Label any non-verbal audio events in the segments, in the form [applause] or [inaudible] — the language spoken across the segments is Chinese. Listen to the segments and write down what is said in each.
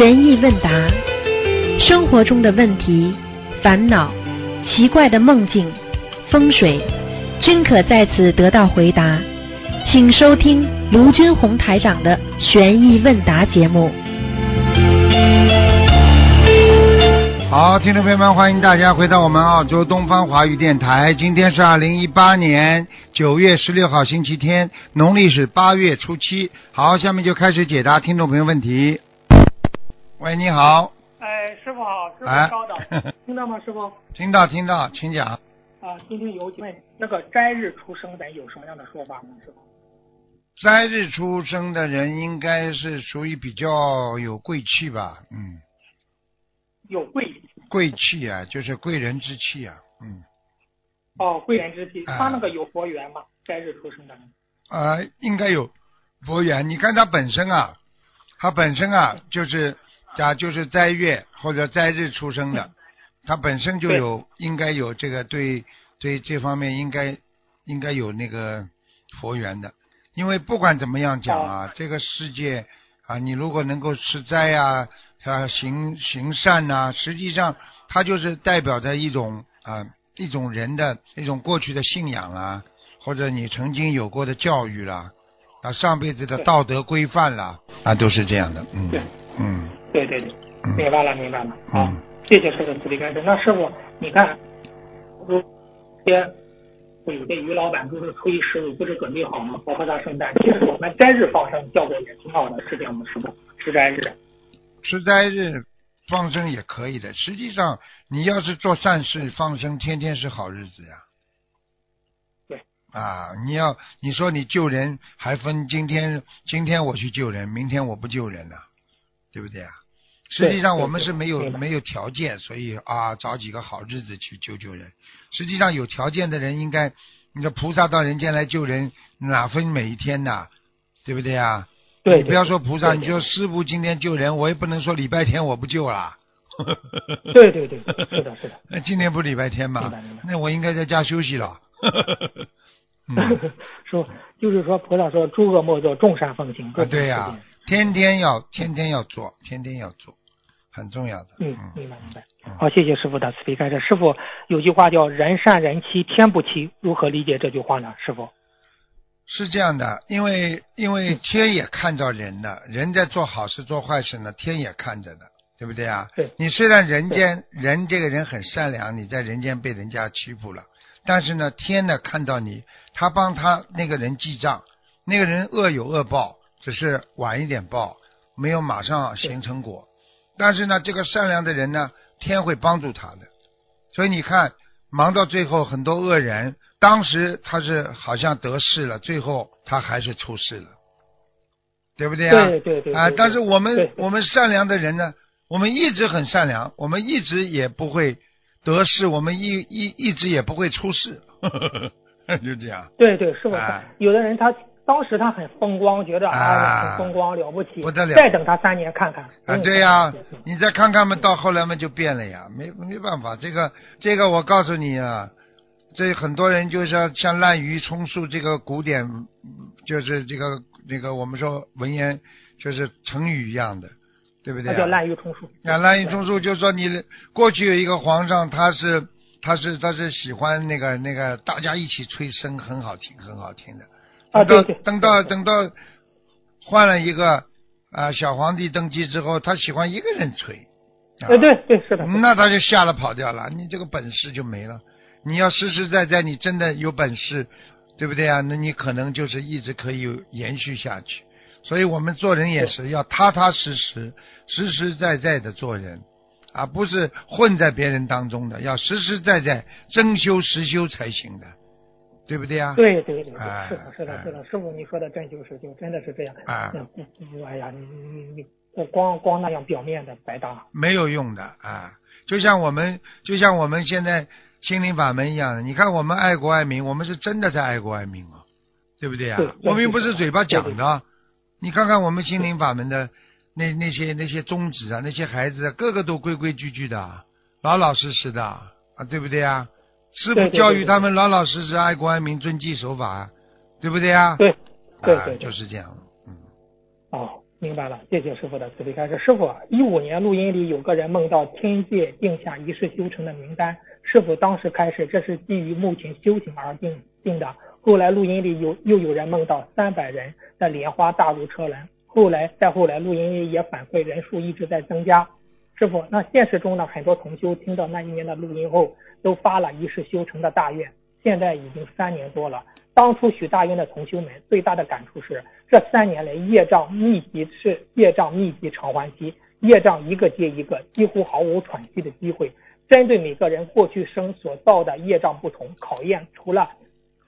悬疑问答，生活中的问题、烦恼、奇怪的梦境、风水，均可在此得到回答。请收听卢军红台长的悬疑问答节目。好，听众朋友们，欢迎大家回到我们澳洲东方华语电台。今天是二零一八年九月十六号，星期天，农历是八月初七。好，下面就开始解答听众朋友问题。喂，你好，哎，师傅好，师哎傅稍等，[laughs] 听到吗，师傅？听到听到，请讲。啊，今天有请问那个斋日出生的有什么样的说法呢，师傅？斋日出生的人应该是属于比较有贵气吧？嗯，有贵贵气啊，就是贵人之气啊。嗯，哦，贵人之气，哎他那个有佛缘吗？斋日出生的人？呃，应该有佛缘。你看他本身啊，他本身啊，就是啊，就是斋月或者斋日出生的，他本身就有应该有这个对对这方面应该应该有那个佛缘的。因为不管怎么样讲啊，这个世界啊，你如果能够吃斋啊啊行行善呐、实际上它就是代表着一种啊一种人的一种过去的信仰啊，或者你曾经有过的教育啦，啊上辈子的道德规范啦，啊都是这样的，嗯嗯对对对，嗯明白了明白了。好，嗯谢谢师傅慈悲开示。那师傅，你看，如些有的于老板就是初一十五不是准备好吗？包括他圣诞，其实我们斋日放生效果也挺好的，是这样吗，师傅？吃斋日。吃斋日放生也可以的。实际上，你要是做善事放生，天天是好日子呀。对。啊，你要你说你救人，还分今天今天我去救人，明天我不救人了，对不对啊？实际上我们是没有没有条件，所以啊，找几个好日子去救救人。实际上有条件的人应该，你说菩萨到人间来救人，哪分每一天呐？对不对啊？对，你不要说菩萨，对你说师傅今天救人，我也不能说礼拜天我不救啦。对对对，是的，是的。[laughs] 那今天不礼拜天吗？那我应该在家休息了。[laughs] 嗯，说就是说，菩萨说诸恶莫作，众善奉行。啊，对呀、天天要天天要做，天天要做，很重要的。嗯，明白明白嗯。好，谢谢师傅的慈悲开示。师傅有句话叫“人善人欺，天不欺”，如何理解这句话呢？师傅？是这样的，因为因为天也看到人了，人在做好事做坏事呢，天也看着的，对不对啊？对你虽然人间人这个人很善良，你在人间被人家欺负了，但是呢，天呢看到你，他帮他那个人记账，那个人恶有恶报，只是晚一点报，没有马上形成果。但是呢，这个善良的人呢，天会帮助他的。所以你看，忙到最后，很多恶人，当时他是好像得势了，最后他还是出事了，对不对啊？对对对啊！对但是我们我们善良的人呢，我们一直很善良，我们一直也不会得势，我们一一一直也不会出事，[laughs] 就这样。对对，师傅哎，有的人他当时他很风光，觉得啊风光了不起，不得了再等他三年看看。啊，嗯对呀、是是你再看看嘛，到后来嘛就变了呀，没没办法，这个这个我告诉你啊，这很多人就像像滥竽充数这个古典，嗯就是这个那个我们说文言就是成语一样的，对不对、他叫啊？滥竽充数。啊，滥竽充数就是说你过去有一个皇上，他是他是他是喜欢那个那个大家一起吹笙，很好听很好听的。啊，等到对对，等到等到换了一个啊、小皇帝登基之后，他喜欢一个人吹，啊呃，对对是的，那他就吓得跑掉了，你这个本事就没了。你要实实在在，你真的有本事，对不对啊？那你可能就是一直可以延续下去。所以我们做人也是要踏踏实实、实实在在的做人，啊，不是混在别人当中的，要实实在在、真修实修才行的，对不对啊？对对对是的，是的，哎是的，师傅你说的真就是就，真的是这样。哎呀，你你你你光光那样表面的白搭。没有用的啊！就像我们，就像我们现在心灵法门一样的，你看我们爱国爱民，我们是真的在爱国爱民啊，对不对啊对？我们又不是嘴巴讲对对的。你看看我们心灵法门的那那些那些宗旨啊，那些孩子啊个个都规规矩矩的，老老实实的啊，对不对啊？师傅教育他们老老实实、爱国爱民、遵纪守法，对不对啊？对对啊对对就是这样。嗯，哦，明白了，谢谢师傅的慈悲开示。师傅，一五年录音里有个人梦到天界定下一世修成的名单，师傅当时开始这是基于目前修行而定定的。后来录音里有又有人梦到三百人的莲花大如车轮，后来再后来录音里也反馈人数一直在增加。师傅，那现实中呢，很多同修听到那一年的录音后，都发了一世修成的大愿。现在已经三年多了，当初许大愿的同修们最大的感触是，这三年来业障密集是业障密集偿还期，业障一个接一个，几乎毫无喘息的机会。针对每个人过去生所造的业障不同，考验除了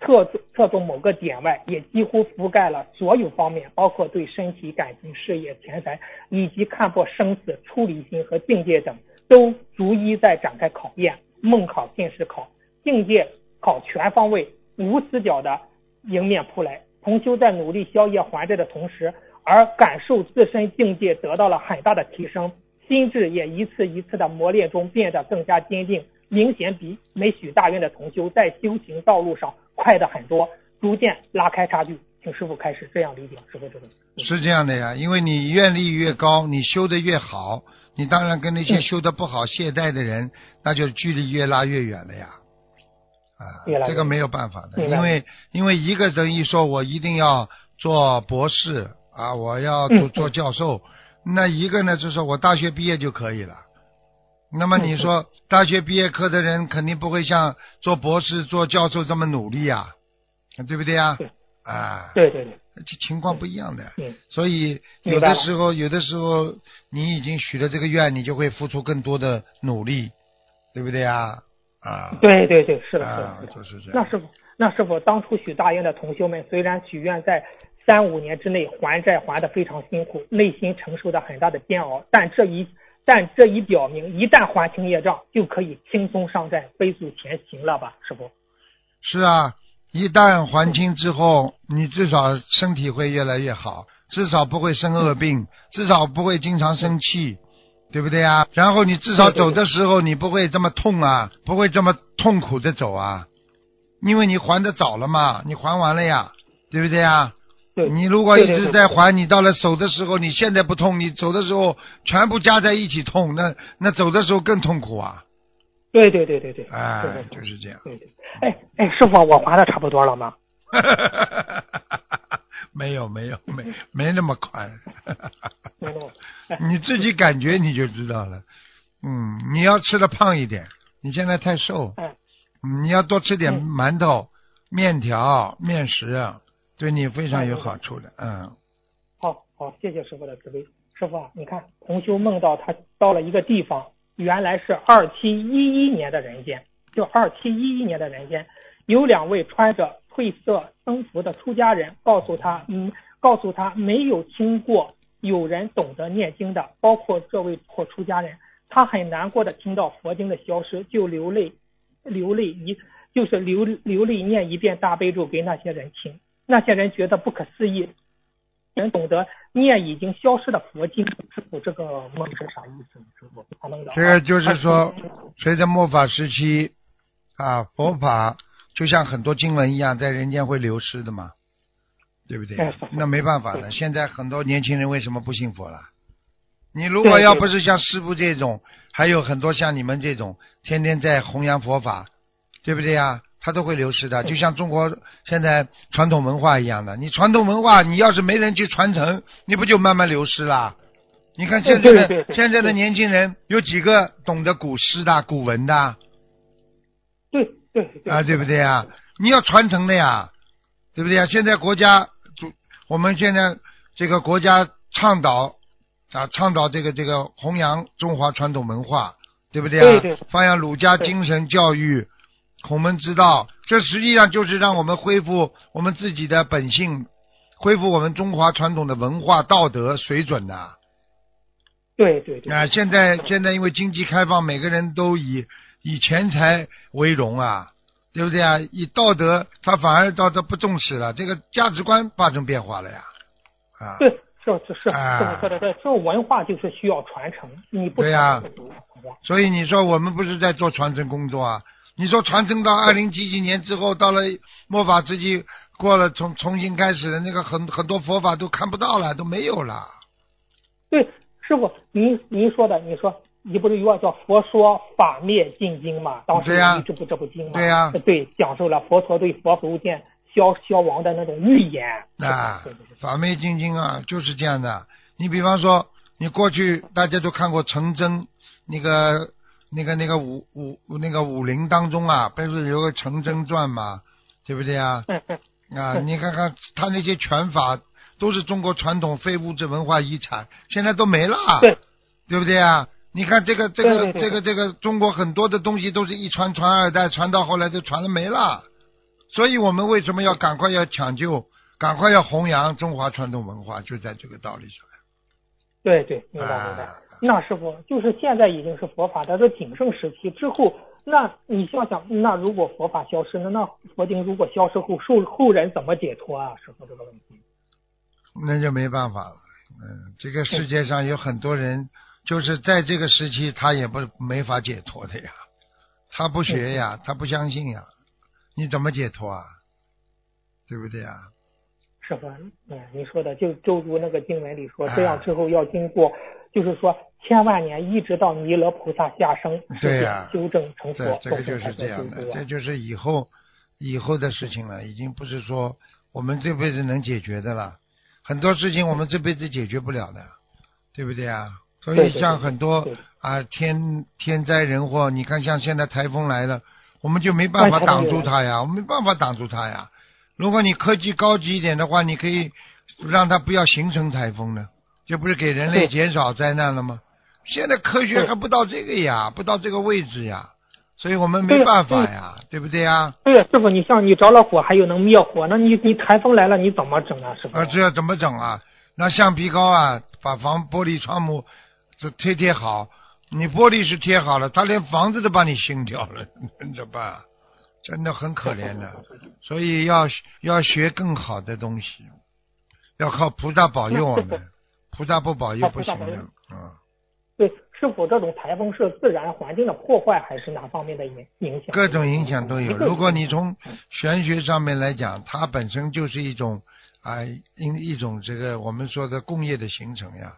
侧重侧重某个点外，也几乎覆盖了所有方面，包括对身体、感情、事业、钱财，以及看破生死、出离心和境界等，都逐一在展开考验。梦考、现实考、境界考，全方位、无死角的迎面扑来。同修在努力消业还债的同时，而感受自身境界得到了很大的提升，心智也一次一次的磨练中变得更加坚定，明显比没许大愿的同修在修行道路上。快的很多，逐渐拉开差距。请师傅开始这样理解，师傅这个是这样的呀，因为你愿力越高，你修的越好，你当然跟那些修的不好、懈怠的人，那就距离越拉越远了呀。啊，这个没有办法的，因为因为一个人一说我一定要做博士啊，我要做做教授，那一个呢就是我大学毕业就可以了。那么你说大学毕业科的人肯定不会像做博士、做教授这么努力啊，对不对呀？啊，对对对，这情况不一样的。所以有的时候，有的时候你已经许了这个愿，你就会付出更多的努力，对不对啊？啊，对对对，是的，是的，就是这样。那师傅，那师傅，当初许大愿的同修们，虽然许愿在三五年之内还债还的非常辛苦，内心承受着很大的煎熬，但这一。但这一表明，一旦还清业障，就可以轻松上阵，飞速前行了吧，师傅？是啊，一旦还清之后，你至少身体会越来越好，至少不会生恶病，至少不会经常生气，对不对啊？然后你至少走的时候，你不会这么痛啊，不会这么痛苦的走啊，因为你还的早了嘛，你还完了呀，对不对啊？你如果一直在还，你到了手的时候，你现在不痛，你走的时候全部加在一起痛，那那走的时候更痛苦啊！对对对对对，哎，就是这样。对对，哎哎，师傅，我还的差不多了吗？[laughs] 没有没有没没那么快。没那么。[laughs] 你自己感觉你就知道了。嗯，你要吃的胖一点，你现在太瘦。嗯。你要多吃点馒头、面条、面食。对你非常有好处的，嗯。好好，谢谢师傅的慈悲。师傅啊，你看，同修梦到他到了一个地方，原来是二七一一年的人间，就二七一一年的人间，有两位穿着褪色僧服的出家人，告诉他，嗯，告诉他没有听过有人懂得念经的，包括这位破出家人。他很难过的听到佛经的消失，就流泪，流泪一就是流流泪念一遍大悲咒给那些人听。那些人觉得不可思议，能懂得念已经消失的佛经，师傅这个梦是啥意思？师傅，这个就是说，随着末法时期啊，佛法就像很多经文一样，在人间会流失的嘛，对不对？那没办法的。现在很多年轻人为什么不信佛了？你如果要不是像师傅这种，还有很多像你们这种，天天在弘扬佛法，对不对呀？它都会流失的，就像中国现在传统文化一样的。你传统文化，你要是没人去传承，你不就慢慢流失了？你看现在的现在的年轻人有几个懂得古诗的、古文的？对对啊，对不对啊？你要传承的呀，对不对啊？现在国家主，我们现在这个国家倡导啊，倡导这个这个弘扬中华传统文化，对不对啊？对对。发扬儒家精神教育。孔门之道，这实际上就是让我们恢复我们自己的本性，恢复我们中华传统的文化道德水准的。对对对。啊，现在现在因为经济开放，每个人都以以钱财为荣啊，对不对啊？以道德，他反而道德不重视了，这个价值观发生变化了呀。啊。对，是是是，对对对，这个文化就是需要传承，你不对呀。所以你说我们不是在做传承工作啊？你说传承到二零几几年之后，到了末法时期过了，重重新开始的那个很很多佛法都看不到了，都没有了。对，师傅，您您说的，你说你不是有个叫《佛说法灭尽经》吗？当时这部这部经嘛，对呀对，讲述了佛陀对佛佛见消消亡的那种预言。啊法灭精经啊，就是这样的。你比方说，你过去大家都看过成真那个那个那个武武那个武林当中啊，不是有个陈真传嘛，对不对啊？[laughs] 啊，嗯你看看他那些拳法都是中国传统非物质文化遗产，现在都没了，对对不对啊？你看这个这个这个这个中国很多的东西都是一传传二代，传到后来就传了没了，所以我们为什么要赶快要抢救，赶快要弘扬中华传统文化，就在这个道理上。对对，明白明白。啊那师傅就是现在已经是佛法的这鼎盛时期之后，那你想想，那如果佛法消失了，那佛经如果消失后，后后人怎么解脱啊？师傅这个问题。那就没办法了。嗯，这个世界上有很多人，就是在这个时期，他也不没法解脱的呀。他不学呀，他不相信呀，你怎么解脱啊？对不对啊？师傅，嗯，你说的就就如那个经文里说，哎这样之后要经过，就是说千万年，一直到弥勒菩萨下生，对呀修正成佛，这这个就是这样的，这就是以后以后的事情了，已经不是说我们这辈子能解决的了。很多事情我们这辈子解决不了的，对不对啊？所以像很多啊天天灾人祸，你看像现在台风来了，我们就没办法挡住它呀，我们没办法挡住它呀。如果你科技高级一点的话，你可以让它不要形成台风呢，这不是给人类减少灾难了吗？现在科学还不到这个呀，不到这个位置呀，所以我们没办法呀，对不对呀？对呀，师傅，你像你着了火还有能灭火，那你你台风来了你怎么整啊？师傅？啊，这要怎么整啊？那橡皮膏啊，把房玻璃窗户这贴贴好，你玻璃是贴好了，他连房子都把你掀掉了，怎么办啊？真的很可怜的，所以要要学更好的东西，要靠菩萨保佑我们，[laughs] 菩萨不保佑不行的，嗯。对，师傅，这种台风是自然环境的破坏，还是哪方面的影影响？各种影响都有。如果你从玄学上面来讲，它本身就是一种啊，一、一种这个我们说的工业的形成呀。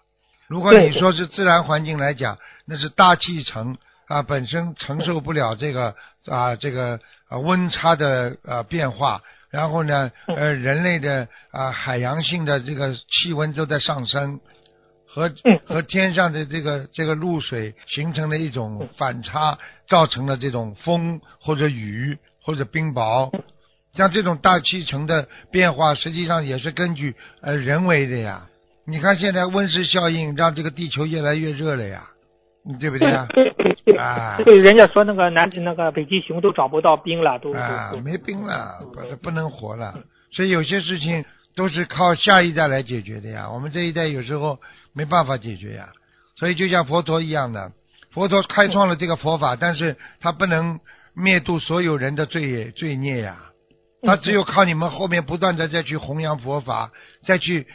如果你说是自然环境来讲，那是大气层啊本身承受不了这个啊这个啊温差的啊变化，然后呢呃人类的啊海洋性的这个气温都在上升。和嗯。和天上的这个这个露水形成的一种反差，造成了这种风或者雨或者冰雹，像这种大气层的变化，实际上也是根据呃人为的呀。你看现在温室效应让这个地球越来越热了呀，嗯对不对呀？对对对。啊。对，人家说那个南那个北极熊都找不到冰了，都啊没冰了，不不能活了。所以有些事情都是靠下一代来解决的呀。我们这一代有时候没办法解决呀。所以就像佛陀一样的，佛陀开创了这个佛法，但是他不能灭度所有人的罪罪孽呀。他只有靠你们后面不断的再去弘扬佛法，再去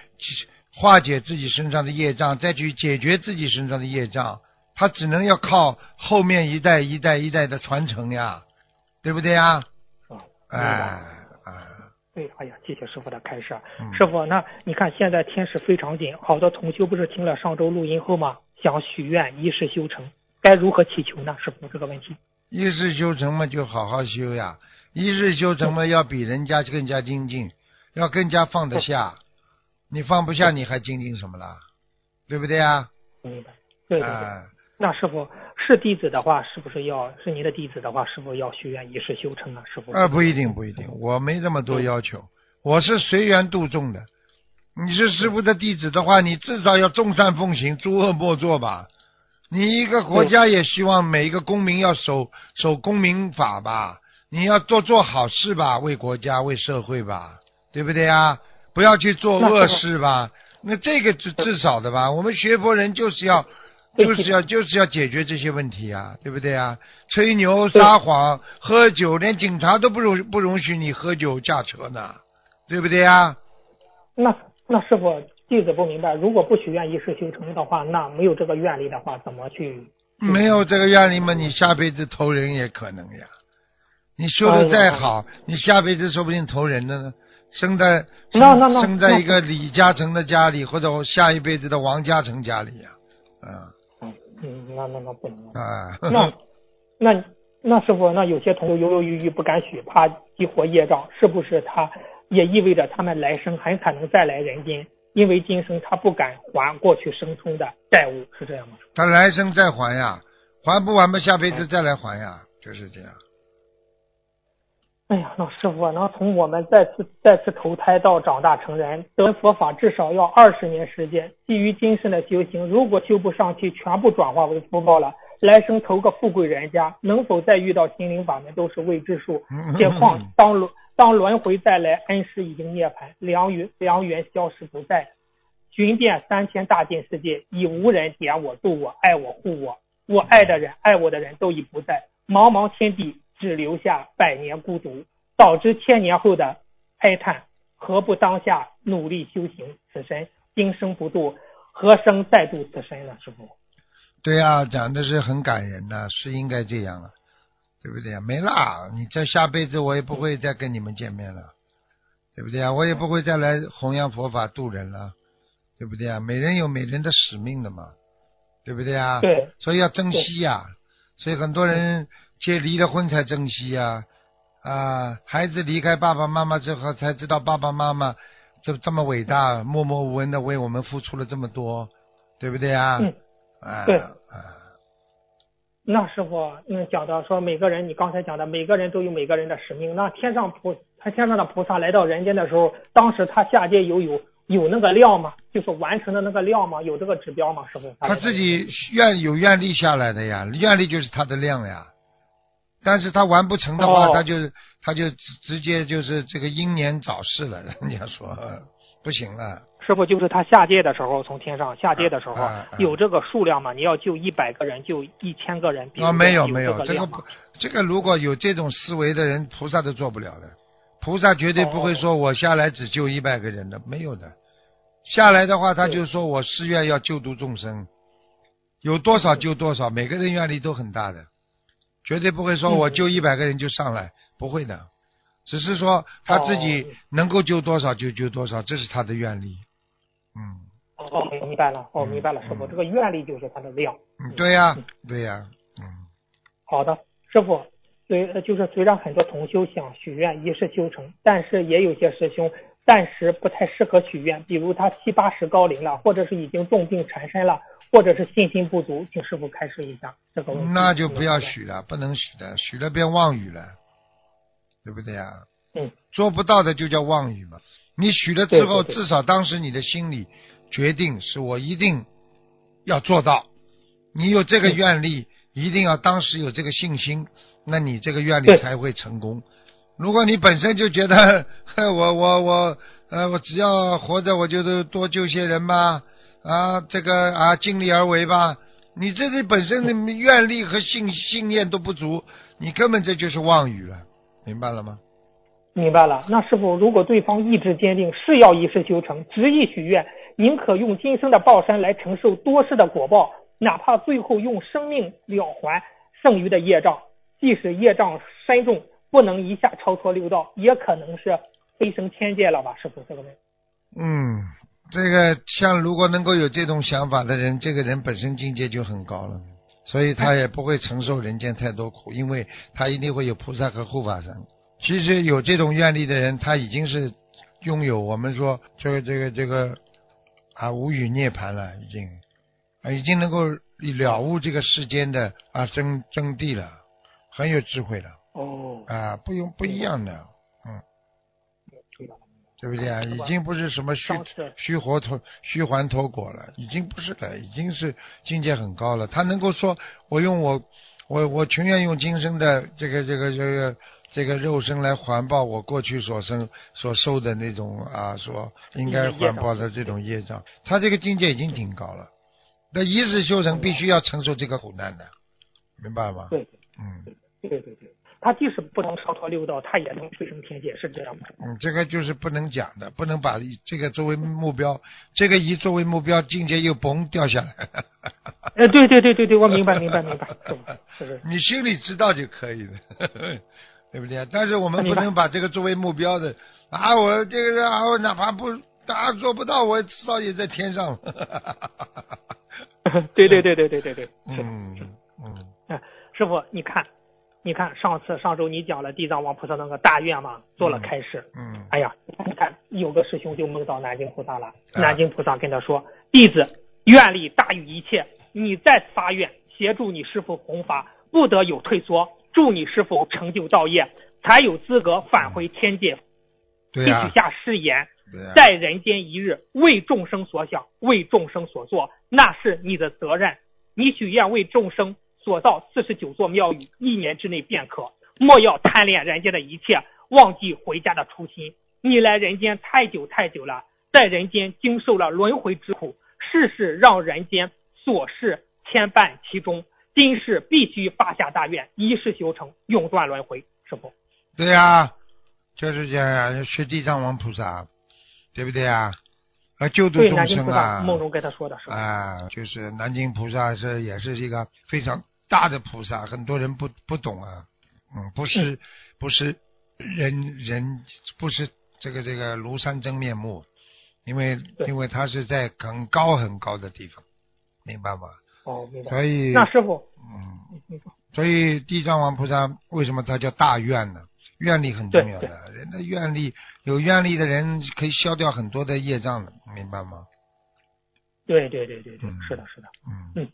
化解自己身上的业障，再去解决自己身上的业障。他只能要靠后面一代一代一代的传承呀，对不对呀？啊，哎哎，对，哎呀，谢谢师傅的开示。嗯师傅，那你看现在天时非常紧，好多同修不是听了上周录音后吗？想许愿一世修成，该如何祈求呢？师傅这个问题。一世修成嘛，就好好修呀。一世修成嘛，要比人家更加精进，要更加放得下。你放不下，你还精进什么了？对不对呀？明白。对对对。哎，那师傅是弟子的话，是不是要是您的弟子的话，是否要许愿一世修成啊？师傅？呃，不一定，不一定，我没这么多要求，我是随缘度众的。你是师傅的弟子的话，你至少要众善奉行，诸恶莫作吧。你一个国家也希望每一个公民要守守公民法吧，你要做做好事吧，为国家为社会吧，对不对啊？不要去做恶事吧。那这个至至少的吧，我们学佛人就是要 [laughs] 就是要就是要解决这些问题啊，对不对啊？吹牛撒谎、喝酒，连警察都不容不容许你喝酒驾车呢，对不对啊？那那师傅弟子不明白，如果不许愿一世修成的话，那没有这个愿力的话，怎么去？没有这个愿力嘛，你下辈子投人也可能呀。你修的再好，你下辈子说不定投人了呢。生在生在一个李嘉诚的家里，或者下一辈子的王嘉诚家里呀、啊，嗯嗯，那那那不能啊。啊，那那那师傅，那有些同学犹犹豫豫不敢许，怕激活业障，是不是他也意味着他们来生很可能再来人间？因为今生他不敢还过去生中的债务，是这样吗？他来生再还呀，还不完嘛，下辈子再来还呀，就是这样。哎呀，老师傅，那从我们再次再次投胎到长大成人，得佛法至少要二十年时间。基于今生的修行，如果修不上去，全部转化为福报了，来生投个富贵人家，能否再遇到心灵法门都是未知数。且况当轮当轮回再来，恩师已经涅槃，良缘良缘消失不在。寻遍三千大千世界，已无人点我、度我、爱我、护我。我爱的人、爱我的人都已不在，茫茫天地只留下百年孤独，导致千年后的哀叹。何不当下努力修行？此身今生不渡，何生再度此身呢？师傅，对啊、讲的是很感人呐，是应该这样啊，对不对啊？没啦，你这下辈子我也不会再跟你们见面了，对不对啊？我也不会再来弘扬佛法度人了，对不对啊？每人有每人的使命的嘛，对不对啊？对，所以要珍惜呀、所以很多人结离了婚才珍惜呀、啊，孩子离开爸爸妈妈之后才知道爸爸妈妈这这么伟大，默默无闻的为我们付出了这么多，对不对啊？嗯啊，对啊，那师傅，嗯，讲的说每个人，你刚才讲的每个人都有每个人的使命。那天上菩，他天上的菩萨来到人间的时候，当时他下界有有有那个量吗？就是完成的那个量吗？有这个指标吗？师傅，他自己愿有愿力下来的呀，愿力就是他的量呀。但是他完不成的话，哦他就他就直直接就是这个英年早逝了，[laughs] 人家说不行了。师傅就是他下界的时候，从天上下界的时候、啊啊有这个数量吗？你要救一百个人，救一千个人，啊，说没有有没有，这个这个如果有这种思维的人，菩萨都做不了的。菩萨绝对不会说我下来只救一百个人的，没有的。下来的话，他就说我誓愿要救度众生，有多少救多少，每个人愿力都很大的，绝对不会说嗯我救一百个人就上来，不会的。只是说他自己哦能够救多少就救多少，这是他的愿力。嗯，哦，明白了，哦，明白了，师傅，嗯这个愿力就是他的量。嗯对呀、对呀、嗯。好的，师傅，虽呃就是虽然很多同修想许愿一世修成，但是也有些师兄暂时不太适合许愿，比如他七八十高龄了，或者是已经重病缠身了，或者是信心不足，请师傅开示一下这个问题。那就不要许了，不能许的，许了变妄语了，对不对呀？嗯，做不到的就叫妄语嘛。你许了之后，对对对至少当时你的心里决定是我一定要做到，你有这个嗯愿力，一定要当时有这个信心，那你这个愿力才会成功。如果你本身就觉得 [laughs] 我我我呃我只要活着我就多多救些人吧啊这个啊尽力而为吧，你这里本身的愿力和信信念都不足，你根本这就是妄语了，明白了吗？明白了。那师傅，如果对方意志坚定，誓要一世修成，执意许愿，宁可用今生的报身来承受多世的果报，哪怕最后用生命了还剩余的业障，即使业障深重，不能一下超脱六道，也可能是飞升天界了吧？师傅，这个问题。嗯，这个像如果能够有这种想法的人，这个人本身境界就很高了，所以他也不会承受人间太多苦，[laughs] 因为他一定会有菩萨和护法神。其实有这种愿力的人，他已经是拥有我们说这个这个这个啊无语涅槃了，已经啊已经能够了悟这个世间的啊真真谛了，很有智慧了哦，啊，不用不一样的。对不对啊？已经不是什么虚虚活脱虚还脱果了，已经不是了，已经是境界很高了。他能够说，我用我我我情愿用今生的这个这个这个这个肉身来环抱我过去所生所受的那种啊，说应该环抱的这种业障。他这个境界已经挺高了，那一世修成必须要承受这个苦难的，明白吗？对嗯对对对，他即使不能超脱六道，他也能飞升天界，是这样吗？嗯，这个就是不能讲的，不能把这个作为目标，这个一作为目标，境界又嘣掉下来。[laughs] 呃，对对对对对，我明白明白明白，是吧？是是。你心里知道就可以了，[laughs] 对不对？但是我们不能把这个作为目标的，啊，我这个啊，我哪怕不啊做不到，我至少也在天上。[laughs] 对对对对对对对。嗯嗯哎，师傅，你看，你看，上次上周你讲了地藏王菩萨那个大愿嘛，做了开示。嗯哎呀，你看有个师兄就梦到南京菩萨了，啊南京菩萨跟他说：“弟子愿力大于一切，你再次发愿，协助你师傅弘法，不得有退缩，助你师傅成就道业，才有资格返回天界。你对呀许下誓言，在人间一日，为众生所想，为众生所做，那是你的责任。你许愿为众生所造四十九座庙宇，一年之内便可。莫要贪恋人间的一切，忘记回家的初心。你来人间太久太久了，在人间经受了轮回之苦，世事让人间琐事牵绊其中。今世必须发下大愿，一世修成，永断轮回。师傅，对呀，就是这样呀，学地藏王菩萨，对不对呀？啊，救度对众生啊，梦中跟他说的是吧？啊，就是南京菩萨是也是一个非常大的菩萨，很多人不不懂啊，嗯，不是不是人人不是这个这个庐山真面目，因为因为他是在很高很高的地方，明白吗？哦，明白。所以那师傅，嗯，你说。所以地藏王菩萨为什么他叫大愿呢？愿力很重要的，人的愿力有愿力的人可以消掉很多的业障的，明白吗？对对对对对嗯，是的，是的。嗯，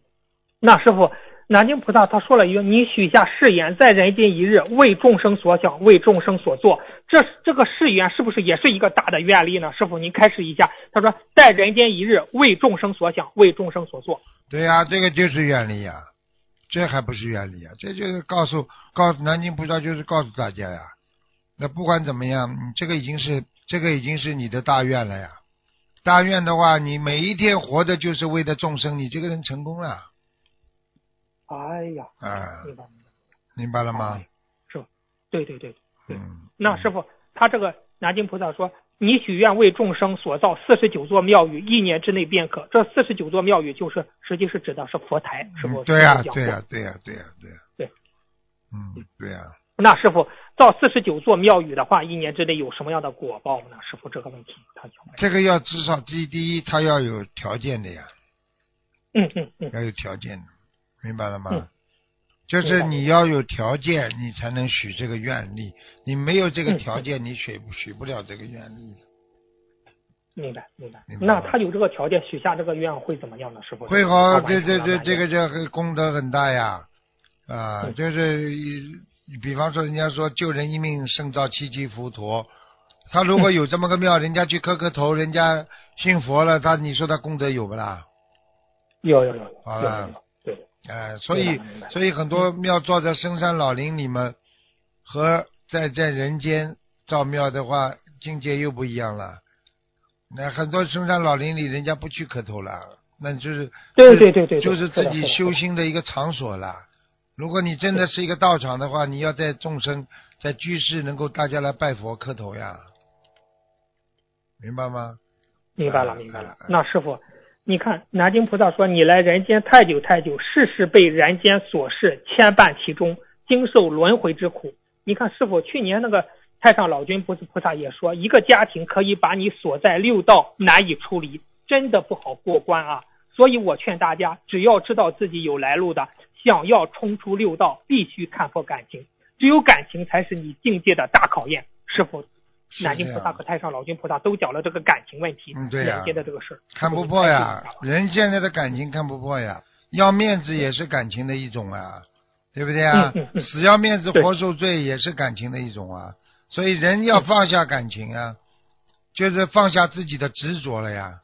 那师傅，南京菩萨他说了一个：“你许下誓言，在人间一日，为众生所想，为众生所做。这这个誓言是不是也是一个大的愿力呢？师傅，您开示一下。他说，在人间一日，为众生所想，为众生所做。对呀、这个就是愿力呀、这还不是愿力啊？这就是告诉告诉南京菩萨，就是告诉大家呀。那不管怎么样，这个已经是这个已经是你的大愿了呀。大愿的话，你每一天活的就是为了众生，你这个人成功了哎呀，哎，明白明白。明白了吗？是吧？对对对。对嗯，那师傅，他这个南京菩萨说，你许愿为众生所造四十九座庙宇，一年之内便可。这四十九座庙宇就是实际是指的是佛台，是不？嗯对呀、对呀、对呀、对呀、对呀、对，嗯，对呀、那师傅造四十九座庙宇的话，一年之内有什么样的果报呢？师傅这个问题他讲。这个要至少第第一，他要有条件的呀，嗯嗯嗯，要有条件的，明白了吗？嗯就是你要有条件，你才能许这个愿力。你没有这个嗯条件，你许不许不了这个愿力的。明白明白明。白那他有这个条件许下这个愿会怎么样呢？师傅会好，这这这这个这功德很大呀，啊，嗯就是比方说人家说救人一命胜造七级浮屠，他如果有这么个庙，人家去磕磕头，人家信佛了，他你说他功德有不啦？有有有有好了有有有对哎，所以所以很多庙造在深山老林里面，和在在人间造庙的话，境界又不一样了。那很多深山老林里，人家不去磕头了，那就是对对对对对就是自己修心的一个场所了。如果你真的是一个道场的话，你要在众生在居士能够大家来拜佛磕头呀，明白吗？明白了，哎明白了哎。那师傅，你看南京菩萨说，你来人间太久太久，世事被人间琐事牵绊其中，经受轮回之苦。你看师傅，去年那个太上老君不是菩萨也说，一个家庭可以把你锁在六道，难以出离，真的不好过关啊。所以我劝大家，只要知道自己有来路的，想要冲出六道，必须看破感情，只有感情才是你境界的大考验。师傅，南京菩萨和太上老君菩萨都讲了这个感情问题，嗯对呀人间的这个事儿看不破呀，人现在的感情看不破呀，要面子也是感情的一种啊，对不对啊？嗯嗯嗯死要面子活受罪也是感情的一种啊，所以人要放下感情啊，就是放下自己的执着了呀，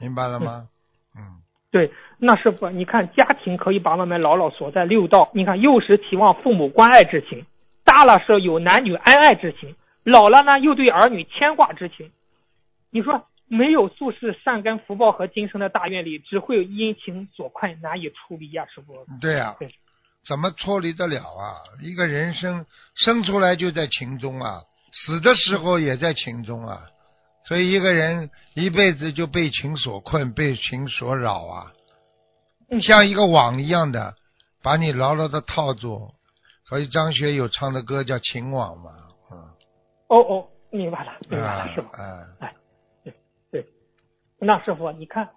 明白了吗？嗯，对，那师傅，你看家庭可以把我们牢牢锁在六道，你看幼时期望父母关爱之情，大了是有男女恩爱之情，老了呢又对儿女牵挂之情。你说没有宿世善根福报和今生的大愿力，只会因情所困，难以出离呀、师傅。对呀、对怎么脱离得了啊？一个人生生出来就在情中啊，死的时候也在情中啊，所以一个人一辈子就被情所困，被情所扰啊，嗯像一个网一样的把你牢牢的套住。所以张学友唱的歌叫《情网》嘛，嗯，哦哦，明白了，明白啊了，师傅。哎，对，那师傅，你看，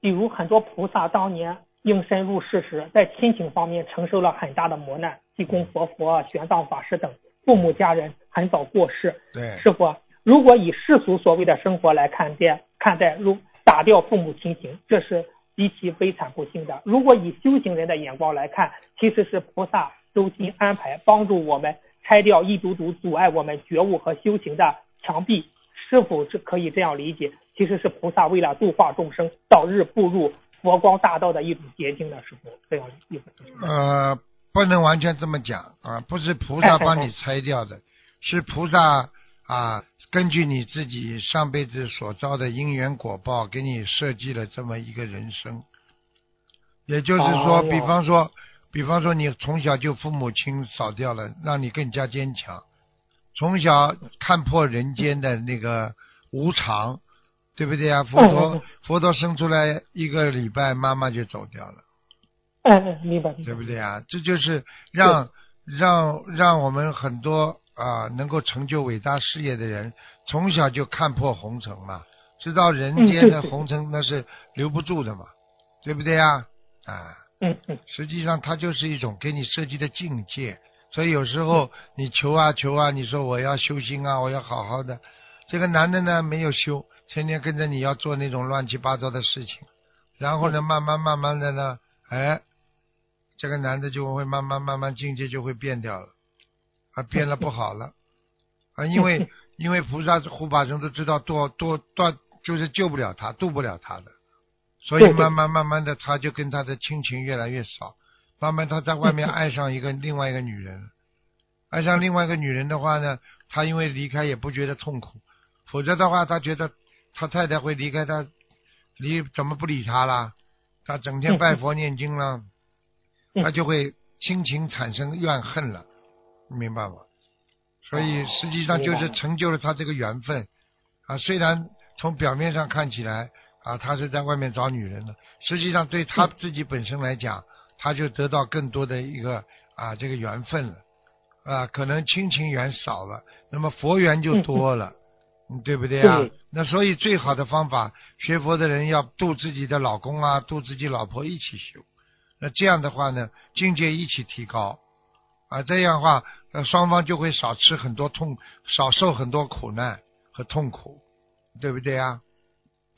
比如很多菩萨当年应身入世时，在亲情方面承受了很大的磨难，济公活佛、玄奘法师等父母家人很早过世。对，师傅，如果以世俗所谓的生活来看待，看待如打掉父母亲情，这是极其悲惨不幸的。如果以修行人的眼光来看，其实是菩萨周心安排，帮助我们拆掉一堵堵阻碍我们觉悟和修行的墙壁。是否是可以这样理解？其实是菩萨为了度化众生，早日步入佛光大道的一种捷径的时候，这样意思？呃，不能完全这么讲啊，不是菩萨帮你拆掉的，[laughs] 是菩萨啊，根据你自己上辈子所造的因缘果报，给你设计了这么一个人生。也就是说，哦比方说，比方说你从小就父母亲扫掉了，让你更加坚强。从小看破人间的那个无常，对不对啊？佛嗯陀嗯佛陀生出来一个礼拜，妈妈就走掉了。嗯嗯，明白。对不对啊？这就是让让让我们很多啊、能够成就伟大事业的人，从小就看破红尘嘛，知道人间的红尘那是留不住的嘛，对不对呀？啊，嗯嗯。实际上它就是一种给你设计的境界，所以有时候你求啊求啊，你说我要修心啊，我要好好的，这个男的呢没有修，天天跟着你要做那种乱七八糟的事情，然后呢，慢慢慢慢的呢，哎，这个男的就会慢慢慢慢境界就会变掉了，啊，变了不好了，啊，因为 [laughs] 因为菩萨护法神都知道多多断就是救不了他，渡不了他的，所以慢慢慢慢的他就跟他的亲情越来越少，慢慢他在外面爱上一个另外一个女人，[laughs] 爱上另外一个女人的话呢，他因为离开也不觉得痛苦，否则的话他觉得他太太会离开他，离怎么不理他啦？他整天拜佛念经了，嗯他就会亲情产生怨恨了，明白吗？所以实际上就是成就了他这个缘分。啊。虽然从表面上看起来啊，他是在外面找女人的，实际上对他自己本身来讲，他就得到更多的一个啊这个缘分了啊。可能亲情缘少了，那么佛缘就多了，嗯，对不对啊对？那所以最好的方法，学佛的人要度自己的老公啊，度自己老婆一起修。那这样的话呢，境界一起提高，啊，这样的话，呃，双方就会少吃很多痛，少受很多苦难和痛苦，对不对啊？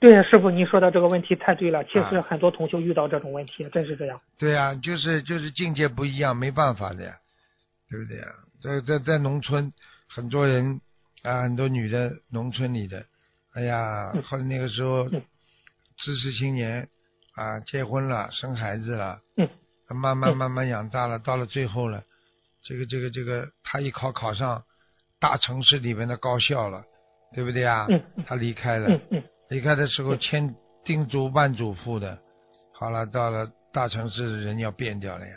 对，师傅，您说的这个问题太对了，确实啊很多同修遇到这种问题，真是这样。对呀、就是就是境界不一样，没办法的呀，对不对呀？在在在农村，很多人啊，很多女的农村里的，哎呀，嗯后来那个时候嗯知识青年啊，结婚了，生孩子了，嗯慢慢嗯慢慢养大了，到了最后了，这个这个这个，他一考考上大城市里面的高校了，对不对呀？嗯嗯他离开了，嗯嗯离开的时候千叮嘱万嘱咐的，好了，到了大城市，人要变掉了呀，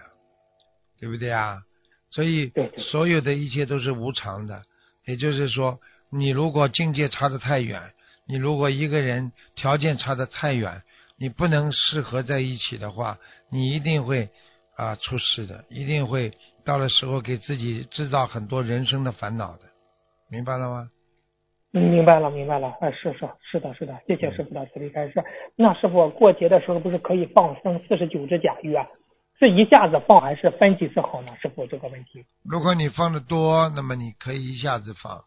对不对啊？所以所有的一切都是无常的，也就是说，你如果境界差得太远，你如果一个人条件差得太远，你不能适合在一起的话，你一定会啊出事的，一定会到了时候给自己制造很多人生的烦恼的，明白了吗？嗯，明白了，明白了。哎，是是是的，是的，谢谢师傅的慈悲开示。那师傅过节的时候不是可以放生四十九只甲鱼啊？是一下子放还是分几次好呢？师傅这个问题。如果你放的多，那么你可以一下子放；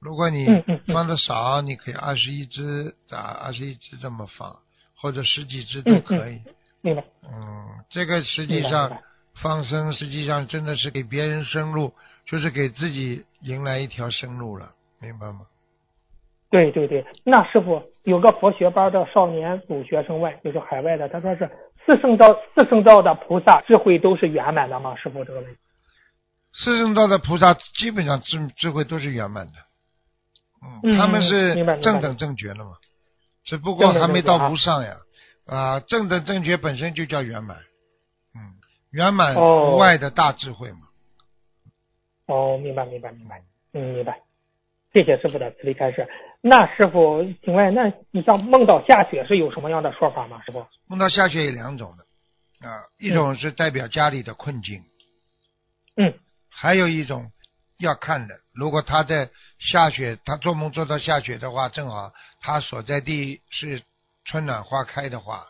如果你嗯嗯嗯放的少，你可以二十一只啊，二十一只这么放，或者十几只都可以。明白。嗯，这个实际上放生，实际上真的是给别人生路，就是给自己迎来一条生路了，明白吗？对对对，那师傅有个佛学班的少年组学生问，就是海外的，他说是四圣道四圣道的菩萨智慧都是圆满的吗？师傅这个问题。四圣道的菩萨基本上智智慧都是圆满的，嗯，嗯他们是正等正觉了嘛，只不过还没到无上呀，啊，正等正觉本身就叫圆满，嗯，圆满哦无外的大智慧嘛，哦，明白明白明白，嗯，明白。谢谢师傅的慈悲开示。那师傅，请问，那你像梦到下雪是有什么样的说法吗？师傅？梦到下雪有两种的，啊，一种是代表家里的困境，嗯还有一种要看的。如果他在下雪，他做梦做到下雪的话，正好他所在地是春暖花开的话，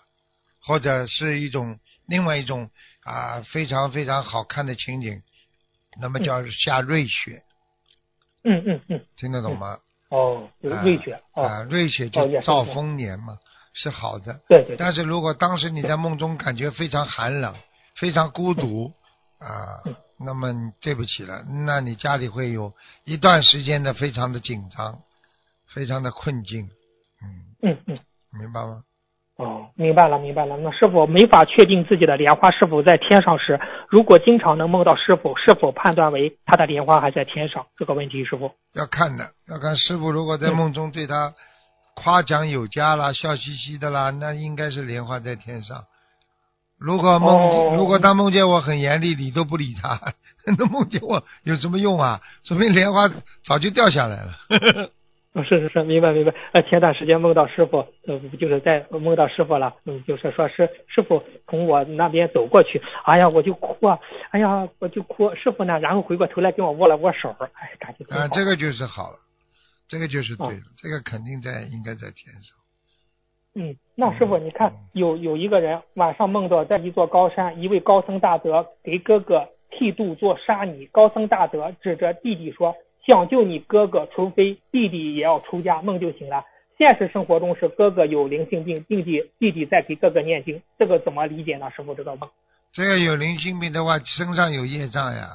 或者是一种另外一种啊非常非常好看的情景，那么叫下瑞雪，嗯嗯嗯，听得懂吗？哦，有瑞雪哦，啊，瑞雪哦就兆丰年嘛，是好的。对对对，但是如果当时你在梦中感觉非常寒冷、非常孤独啊嗯，那么对不起了，那你家里会有一段时间的非常的紧张，非常的困境，嗯，嗯嗯。明白吗？哦，明白了，明白了。那师傅没法确定自己的莲花是否在天上时，如果经常能梦到师傅，是否判断为他的莲花还在天上？这个问题，师傅。要看的，要看师傅如果在嗯梦中对他夸奖有加啦、笑嘻嘻的啦，那应该是莲花在天上。如果梦如果他梦见我很严厉，你都不理他，[laughs] 那梦见我有什么用啊？说明莲花早就掉下来了。嗯，是是是，明白明白。呃，前段时间梦到师傅，呃，就是在梦到师傅了，嗯，就是说师师傅从我那边走过去，哎呀，我就哭啊，哎呀，我就哭。师傅呢，然后回过头来跟我握了握手，哎，感觉挺好。啊，这个就是好了，这个就是对哦了，这个肯定在应该在天上。嗯，那师傅，你看有有一个人晚上梦到在一座高山，一位高僧大德给哥哥剃度做沙弥。高僧大德指着弟弟说：“想救你哥哥，除非弟弟也要出家。”梦就醒了。现实生活中是哥哥有灵性病，弟弟弟弟在给哥哥念经，这个怎么理解呢？师傅这个梦？这个有灵性病的话，身上有业障呀。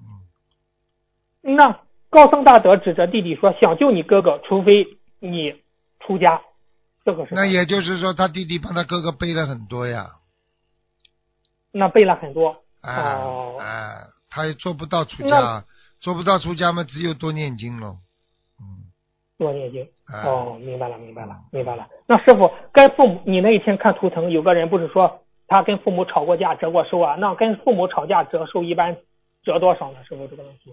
嗯，那高僧大德指着弟弟说：“想救你哥哥，除非你出家。”这个是那也就是说，他弟弟帮他哥哥背了很多呀。那背了很多。哎哦哎，他也做不到出家，做不到出家嘛，只有多念经喽。嗯，多念经。哎，哦，明白了，明白了，明白了。那师傅跟父母，你那一天看图腾，有个人不是说他跟父母吵过架，折过寿啊？那跟父母吵架折寿一般折多少呢？师傅这个东西。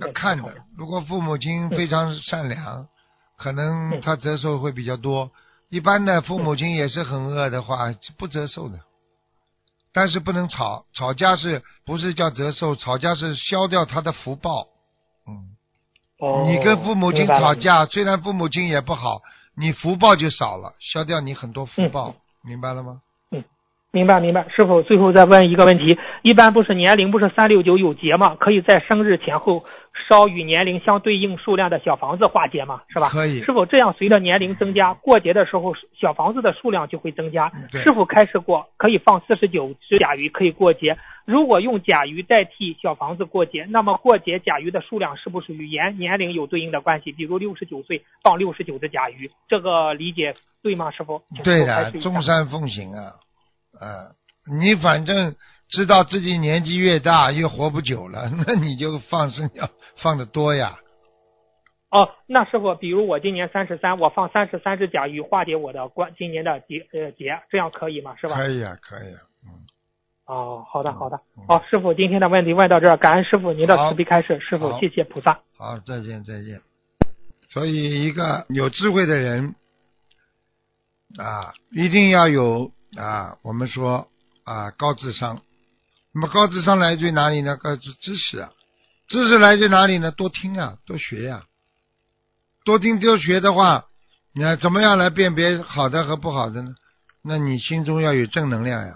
要看的。如果父母亲非常善良，可能嗯他折寿会比较多。一般的父母亲也是很恶的话，不折寿的。但是不能吵，吵架是不是叫折寿？吵架是消掉他的福报。嗯，哦，你跟父母亲吵，架，虽然父母亲也不好，你福报就少了，消掉你很多福报，明白了吗？明白明白。师傅最后再问一个问题：一般不是年龄不是三六九有劫吗？可以在生日前后烧与年龄相对应数量的小房子化解吗？是吧？可以是否这样随着年龄增加，过节的时候小房子的数量就会增加。对师傅开示过，可以放四十九只甲鱼可以过节。如果用甲鱼代替小房子过节，那么过节甲鱼的数量是不是与年年龄有对应的关系？比如六十九岁放六十九只甲鱼，这个理解对吗？师傅？对的，示一下众善奉行啊，啊，你反正知道自己年纪越大越活不久了，[laughs] 那你就放生要放的多呀。哦，那师傅，比如我今年三十三，我放三十三只甲鱼化解我的关今年的劫呃劫，这样可以吗？是吧？可以啊，可以啊，嗯，哦，好的好的嗯，好，师傅今天的问题问到这儿，感恩师傅您的慈悲开示，师傅谢谢菩萨。好，再见再见。所以，一个有智慧的人啊，一定要有啊，我们说啊，高智商。那么高智商来自于哪里呢？高知知识啊，知识来自于哪里呢？多听啊，多学呀、多听多学的话，你看怎么样来辨别好的和不好的呢？那你心中要有正能量呀。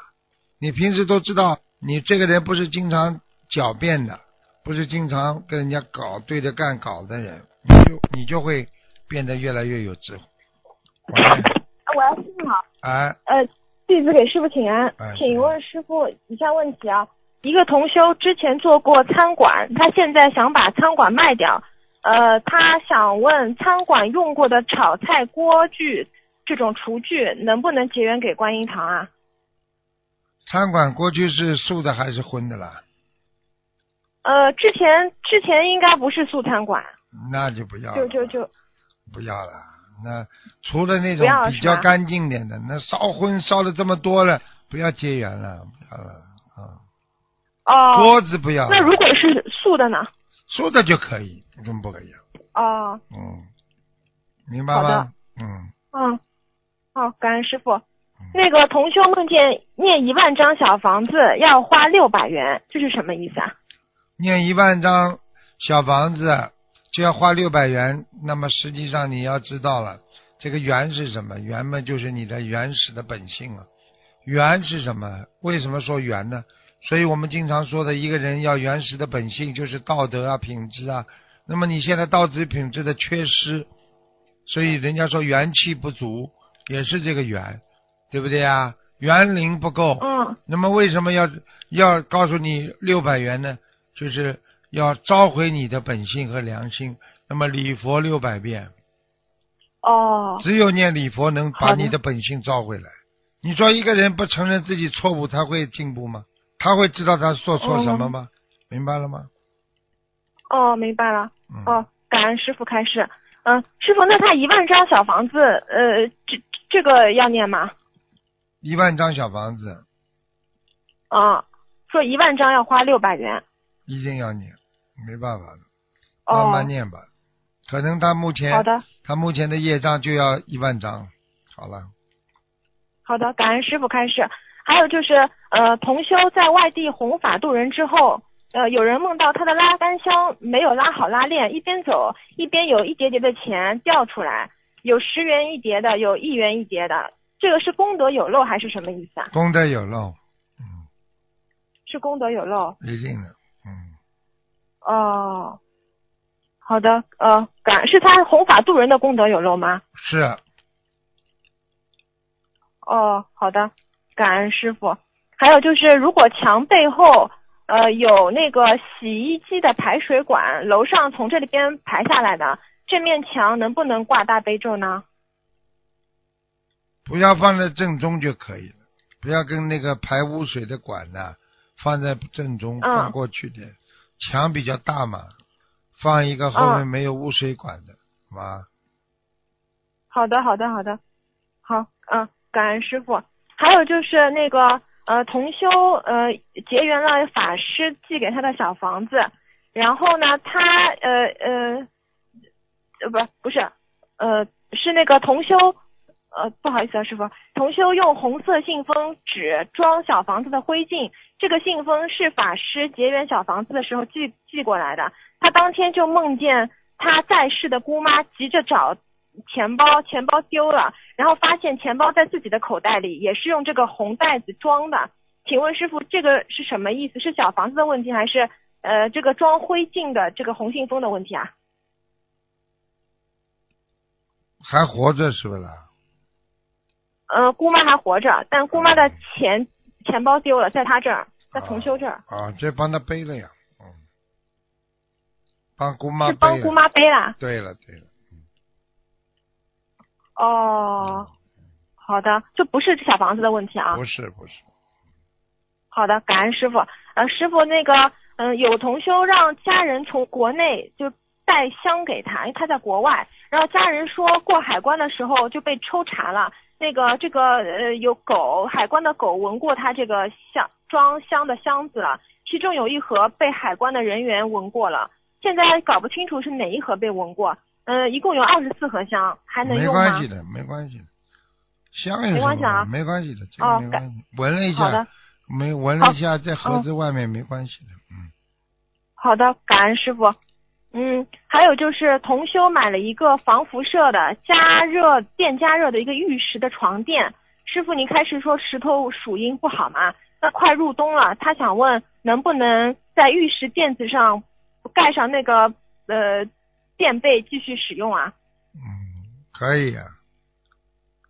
你平时都知道，你这个人不是经常狡辩的，不是经常跟人家搞对着干搞的人，你就你就会变得越来越有智慧。喂 [coughs] 喂，师傅好，哎，呃，弟子给师傅请安哎，请问师傅以下问题啊，一个同修之前做过餐馆，他现在想把餐馆卖掉，呃，他想问餐馆用过的炒菜锅具这种厨具能不能结缘给观音堂啊？餐馆锅具是素的还是荤的啦？呃，之前之前应该不是素餐馆，那就不要了，就就就不要了。那除了那种比较干净点的，那烧荤烧了这么多了，不要结缘了，不要了啊。哦。锅子不要，那如果是素的呢？素的就可以，怎么不可以啊？哦，嗯，明白吗？嗯，嗯，好，感恩师傅。那个同修梦见念一万张小房子要花六百元，这是什么意思啊？念一万张小房子就要花六百元，那么实际上你要知道了，这个缘是什么？缘嘛就是你的原始的本性啊。缘是什么？为什么说缘呢？所以我们经常说的一个人要原始的本性，就是道德啊、品质啊。那么你现在道德品质的缺失，所以人家说元气不足，也是这个缘，对不对啊？元灵不够。嗯那么为什么要要告诉你六百元呢？就是要召回你的本性和良心。那么礼佛六百遍，哦只有念礼佛能把你的本性召回来。你说一个人不承认自己错误，他会进步吗？他会知道他做错什么吗？明白了吗？哦，明白了。嗯。哦，感恩师傅开示。嗯，师傅，那他一万张小房子，呃，这这个要念吗？一万张小房子啊、说一万张要花六百元。一定要念，没办法的，哦，慢慢念吧。可能他目前好的，他目前的业障就要一万张。好了，好的，感恩师傅开示。还有就是，呃，同修在外地弘法度人之后，呃，有人梦到他的拉杆箱没有拉好拉链，一边走一边有一叠叠的钱掉出来，有十元一叠的，有一元一叠的，这个是功德有漏还是什么意思啊？功德有漏，嗯，是功德有漏。一定的，嗯，哦，好的，呃，感是他弘法度人的功德有漏吗？是啊哦，好的，感恩师傅。还有就是，如果墙背后呃有那个洗衣机的排水管，楼上从这里边排下来的，这面墙能不能挂大悲咒呢？不要放在正中就可以了，不要跟那个排污水的管呢、放在正中，嗯放过去点，墙比较大嘛，放一个后面嗯没有污水管的，好吧？好的，好的，好的，好，嗯，感恩师傅。还有就是那个呃，同修呃结缘了法师寄给他的小房子，然后呢，他呃呃呃不不是呃是那个同修呃不好意思啊，师傅，同修用红色信封纸装小房子的灰烬，这个信封是法师结缘小房子的时候寄寄过来的，他当天就梦见他在世的姑妈急着找钱包，钱包丢了，然后发现钱包在自己的口袋里，也是用这个红袋子装的。请问师傅，这个是什么意思？是小房子的问题，还是呃这个装灰烬的这个红信封的问题啊？还活着是不是？呃，姑妈还活着，但姑妈的钱钱包丢了，在她这儿，在同修这儿，啊，这帮他背了呀，嗯，帮姑妈是背了。帮姑妈背了。对了对了，哦，好的，这不是小房子的问题啊。不是不是，好的，感恩师傅。呃，师傅，那个，嗯、有同修让家人从国内就带香给他，因为他在国外。然后家人说过海关的时候就被抽查了，那个这个呃有狗，海关的狗闻过他这个箱装箱的箱子了，其中有一盒被海关的人员闻过了，现在搞不清楚是哪一盒被闻过。嗯、一共有二十四盒香，还能用吗？关系的，没关系的，香有没关系啊没关系的，这哦个没关系。闻了一下，没闻了一下，在盒子外面没关系的，嗯。好的，感恩师傅。嗯，还有就是同修买了一个防辐射的加热电加热的一个玉石的床垫。师傅，您开始说石头属阴不好嘛？那快入冬了，他想问能不能在玉石垫子上盖上那个呃垫被继续使用啊？嗯，可以啊，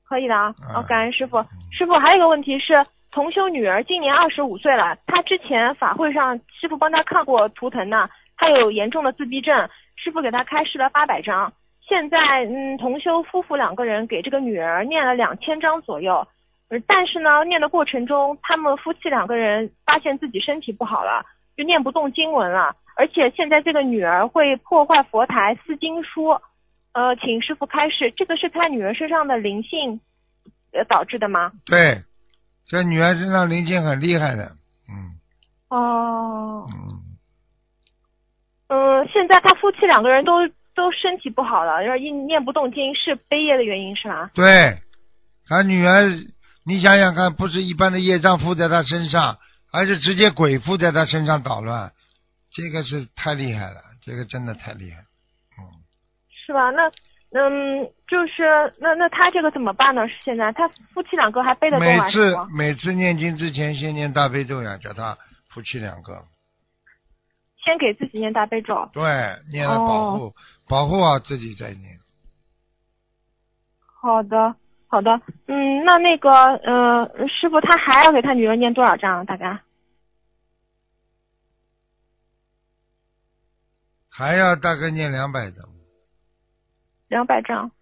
可以的啊。嗯哦，感恩师傅。师傅还有一个问题是，同修女儿今年二十五岁了，她之前法会上师傅帮她看过图腾呢，她有严重的自闭症，师傅给他开示了八百张。现在嗯，同修夫妇两个人给这个女儿念了两千张左右，呃但是呢，念的过程中，他们夫妻两个人发现自己身体不好了，就念不动经文了，而且现在这个女儿会破坏佛台撕经书，呃，请师傅开示，这个是他女儿身上的灵性呃导致的吗？对，这女儿身上灵性很厉害的，嗯哦，嗯，嗯，现在他夫妻两个人都都身体不好了，然后一念不动经是悲业的原因是吧？对，他女儿，你想想看，不是一般的业障附在他身上，而是直接鬼附在他身上捣乱，这个是太厉害了，这个真的太厉害，嗯，是吧？那嗯，就是那那他这个怎么办呢？现在他夫妻两个还背得动啊？每次每次念经之前先念大悲咒呀，叫他夫妻两个，先给自己念大悲咒。对，念了保护、保护好自己再念。好的，好的，嗯，那那个，呃，师傅他还要给他女儿念多少章？大概？还要大概念两百张，两百张。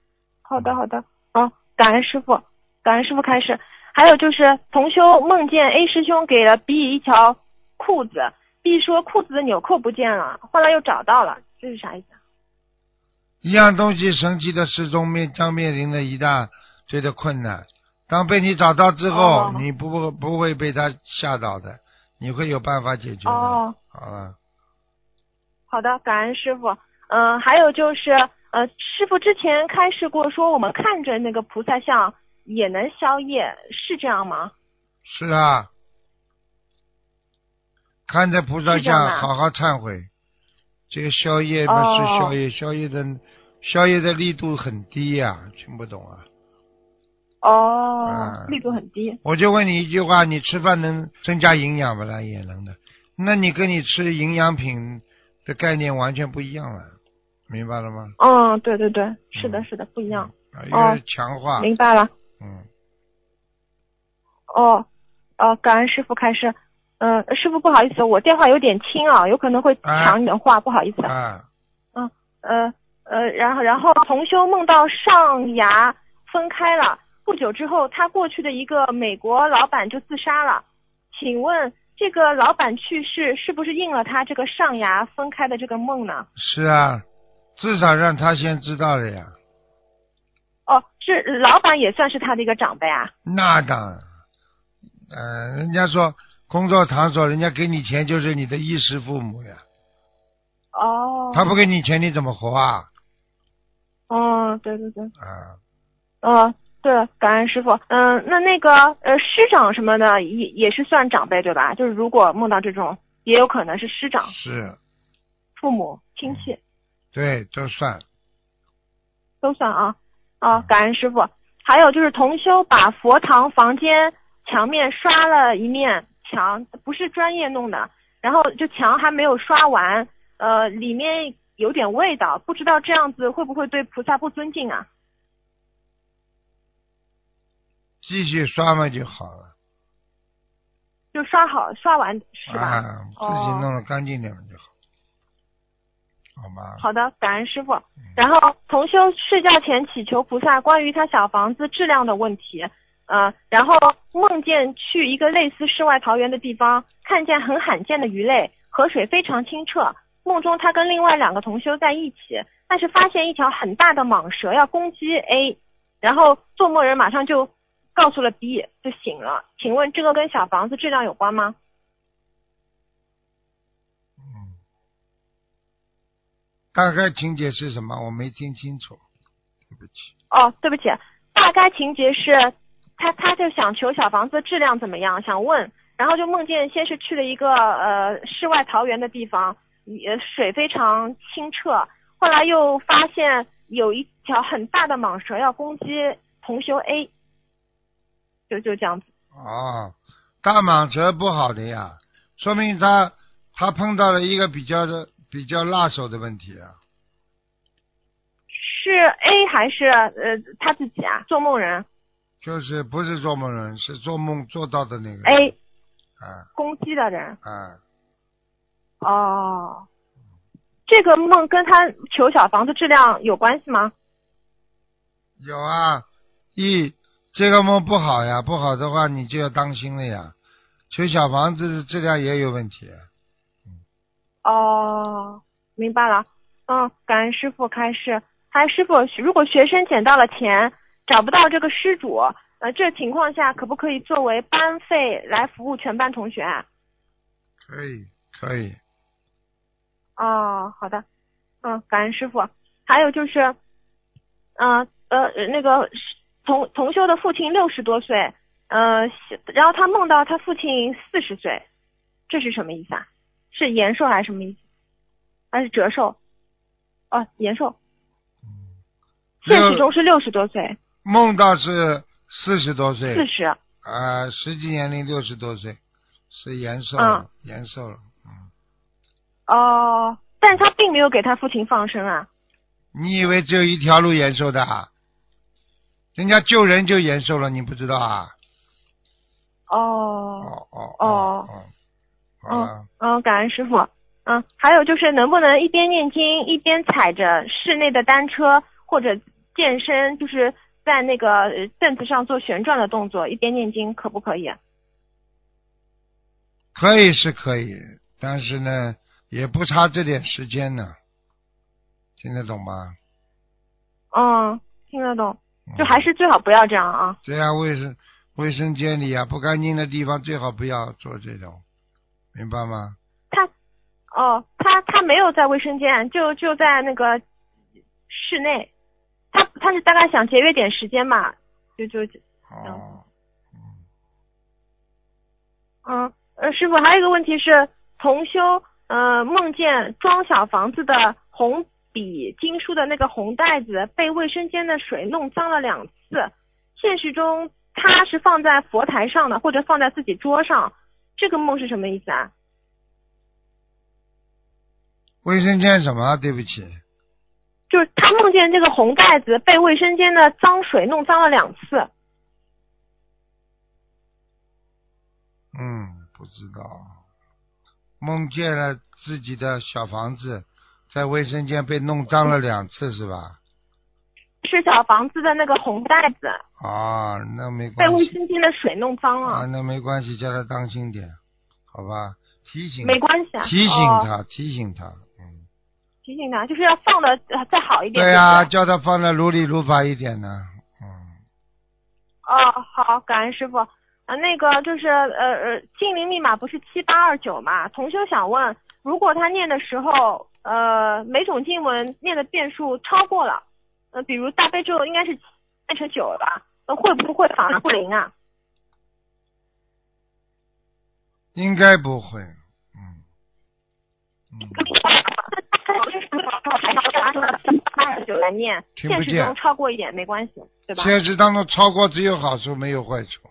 好的，好的。哦，感恩师傅，感恩师傅开始。还有就是，同修梦见 A 师兄给了 B 一条裤子，B 说裤子的纽扣不见了，后来又找到了，这是啥意思啊？一样东西神奇的失踪面将面临着一大堆的困难。当被你找到之后，哦你不不会被他吓倒的，你会有办法解决的。哦，好了，好的，感恩师傅。嗯、还有就是，呃，师傅之前开示过，说我们看着那个菩萨像也能消业，是这样吗？是啊，看着菩萨是这样的像，好好忏悔。这个宵夜不是哦消业，消业的宵夜的力度很低呀、听不懂啊？哦，啊力度很低。我就问你一句话：你吃饭能增加营养不啦？也能的。那你跟你吃营养品的概念完全不一样了，明白了吗？嗯，对对对，是的，嗯是的，不一样。啊，哦一个强化，明白了。嗯，哦，哦，感恩师傅开示。嗯、师傅不好意思，我电话有点轻啊，有可能会抢你的话，不好意思。啊，呃呃，然后然后同修梦到上牙分开了，不久之后，他过去的一个美国老板就自杀了。请问这个老板去世是不是应了他这个上牙分开的这个梦呢？是啊，至少让他先知道了呀。哦，是老板也算是他的一个长辈啊。那当然，呃，人家说工作场所，人家给你钱就是你的衣食父母呀，哦。他不给你钱你怎么活啊？哦，对对对。啊，哦，对，感恩师傅。嗯，那那个呃师长什么的也也是算长辈对吧？就是如果梦到这种，也有可能是师长、是，父母、亲戚对，都算。都算啊。啊，感恩师傅。还有就是同修把佛堂房间墙面刷了一面墙，不是专业弄的，然后就墙还没有刷完，呃，里面有点味道，不知道这样子会不会对菩萨不尊敬啊？继续刷嘛就好了。就刷好刷完是吧？啊，自己哦弄得干净点就好，好吗？好的，感恩师傅。然后同修睡觉前祈求菩萨关于他小房子质量的问题，呃，然后梦见去一个类似世外桃源的地方，看见很罕见的鱼类，河水非常清澈。梦中他跟另外两个同修在一起，但是发现一条很大的蟒蛇要攻击 A，然后做梦人马上就告诉了 B，就醒了。请问这个跟小房子质量有关吗？嗯，大概情节是什么？我没听清楚，对不起。哦，对不起，大概情节是他他就想求小房子质量怎么样，想问，然后就梦见先是去了一个呃世外桃源的地方，呃水非常清澈，后来又发现有一条很大的蟒蛇要攻击同修 A，就就这样子。哦，大蟒蛇不好的呀，说明他他碰到了一个比较的比较辣手的问题啊。是 A 还是呃他自己啊？做梦人就是不是做梦人，是做梦做到的那个。A 啊攻击的人。啊，哦，这个梦跟他求小房子质量有关系吗？有啊，一这个梦不好呀，不好的话你就要当心了呀。求小房子的质量也有问题。哦，明白了。嗯，感恩师傅开示。还师傅，如果学生捡到了钱，找不到这个失主，呃，这情况下可不可以作为班费来服务全班同学啊？可以，可以。哦，好的。嗯，感恩师傅。还有就是，嗯呃那个同同修的父亲六十多岁，呃，然后他梦到他父亲四十岁，这是什么意思啊？是延寿还是什么意思？还是折寿？哦，延寿。嗯现实中是六十多岁，梦到是四十多岁，四十。啊，实际年龄六十多岁，是延寿延寿了。嗯，哦，但是他并没有给他父亲放生啊。你以为只有一条路延寿的啊？人家救人就延寿了，你不知道啊？哦，哦哦哦哦，好了，嗯，感恩师傅。嗯，还有就是能不能一边念经一边踩着室内的单车或者健身，就是在那个呃凳子上做旋转的动作，一边念经可不可以？可以是可以，但是呢，也不差这点时间呢，听得懂吗？嗯，听得懂，嗯就还是最好不要这样啊。这样卫生卫生间里啊，不干净的地方最好不要做这种，明白吗？他，哦，他他没有在卫生间，就就在那个室内。他他是大概想节约点时间嘛，就就哦，嗯，呃，师傅，还有一个问题是，同修呃梦见装小房子的红笔经书的那个红袋子被卫生间的水弄脏了两次，现实中它是放在佛台上的，或者放在自己桌上，这个梦是什么意思啊？卫生间什么？对不起，就是他梦见这个红袋子被卫生间的脏水弄脏了两次，嗯，不知道，梦见了自己的小房子在卫生间被弄脏了两次，是吧？是小房子的那个红袋子啊，那没关系。被卫生间的水弄脏了，啊，那没关系，叫他当心点，好吧？提醒没关系啊，提醒哦。他，提醒他，嗯，提醒他，就是要放的呃再好一点。对呀、叫他放的如理如法一点呢，嗯，哦，好，感恩师傅。啊，那个就是呃呃，心灵密码不是七八二九嘛？同修想问，如果他念的时候，呃，每种经文念的遍数超过了，呃，比如大悲咒应该是变成九了吧？那会不会反而不灵啊？应该不会，嗯，嗯，二九来念，现实中超过一点没关系，对吧？现实当中超过只有好处没有坏处，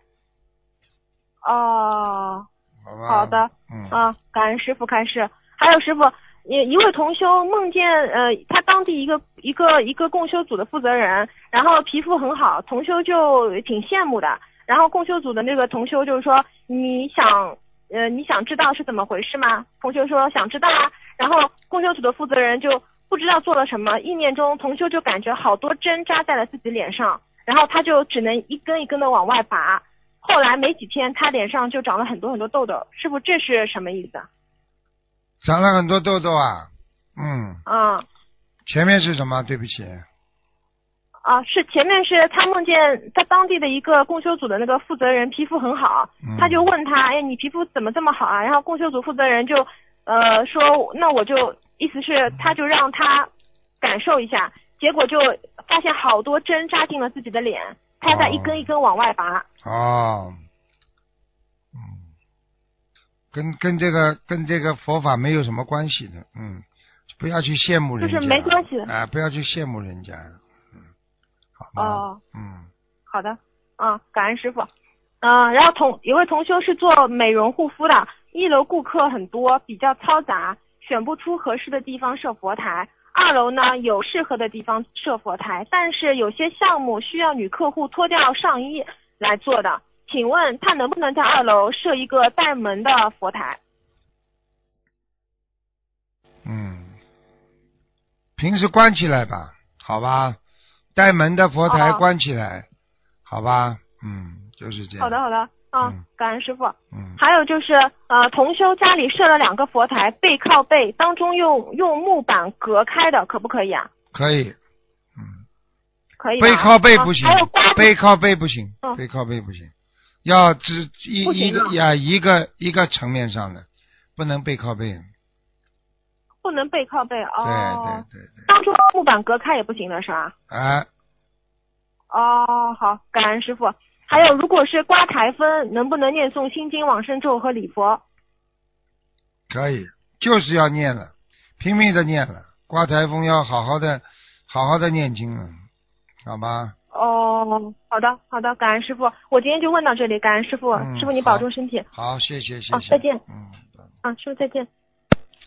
哦，好吧？好的，嗯，啊，感恩师傅开示。还有师傅，一一位同修梦见呃，他当地一个一个一个共修组的负责人，然后皮肤很好，同修就挺羡慕的。然后共修组的那个同修就是说，你想呃你想知道是怎么回事吗？同修说想知道啊。然后共修组的负责人就不知道做了什么，意念中同修就感觉好多针扎在了自己脸上，然后他就只能一根一根的往外拔。后来没几天，他脸上就长了很多很多痘痘。师傅，这是什么意思啊？长了很多痘痘啊，嗯，啊前面是什么？对不起，啊，是前面是他梦见他当地的一个共修组的那个负责人皮肤很好，嗯他就问他，哎，你皮肤怎么这么好啊？然后共修组负责人就呃说，那我就意思是他就让他感受一下，结果就发现好多针扎进了自己的脸，他在一根一根往外拔。哦，嗯，跟跟这个跟这个佛法没有什么关系的，嗯，不要去羡慕人家，就是没关系的。啊，不要去羡慕人家，嗯，好吗？哦，嗯，好的，啊，感恩师傅。嗯、然后同有位同修是做美容护肤的，一楼顾客很多，比较嘈杂，选不出合适的地方设佛台。二楼呢有适合的地方设佛台，但是有些项目需要女客户脱掉上衣来做的。请问他能不能在二楼设一个带门的佛台？嗯，平时关起来吧，好吧，带门的佛台哦关起来，好吧，嗯，就是这样。好的，好的，啊，嗯。感恩师傅。嗯，还有就是，呃，同修家里设了两个佛台，背靠背，当中用用木板隔开的，可不可以啊？可以，嗯，可以。背靠背不行背靠背不行，嗯。背靠背不行，要只一一个呀一个一个层面上的，不能背靠背。不能背靠背哦。对对对对，当初木板隔开也不行的是吧？啊，哦，好，感恩师傅。还有，如果是刮台风，能不能念诵心经、往生咒和礼佛？可以，就是要念了。拼命的念了，刮台风要好好的，好好的念经了，好吗？哦，好的好的，感恩师傅，我今天就问到这里，感恩师傅，嗯师傅你保重身体，好，谢谢谢谢。好再见嗯。啊，师傅再见。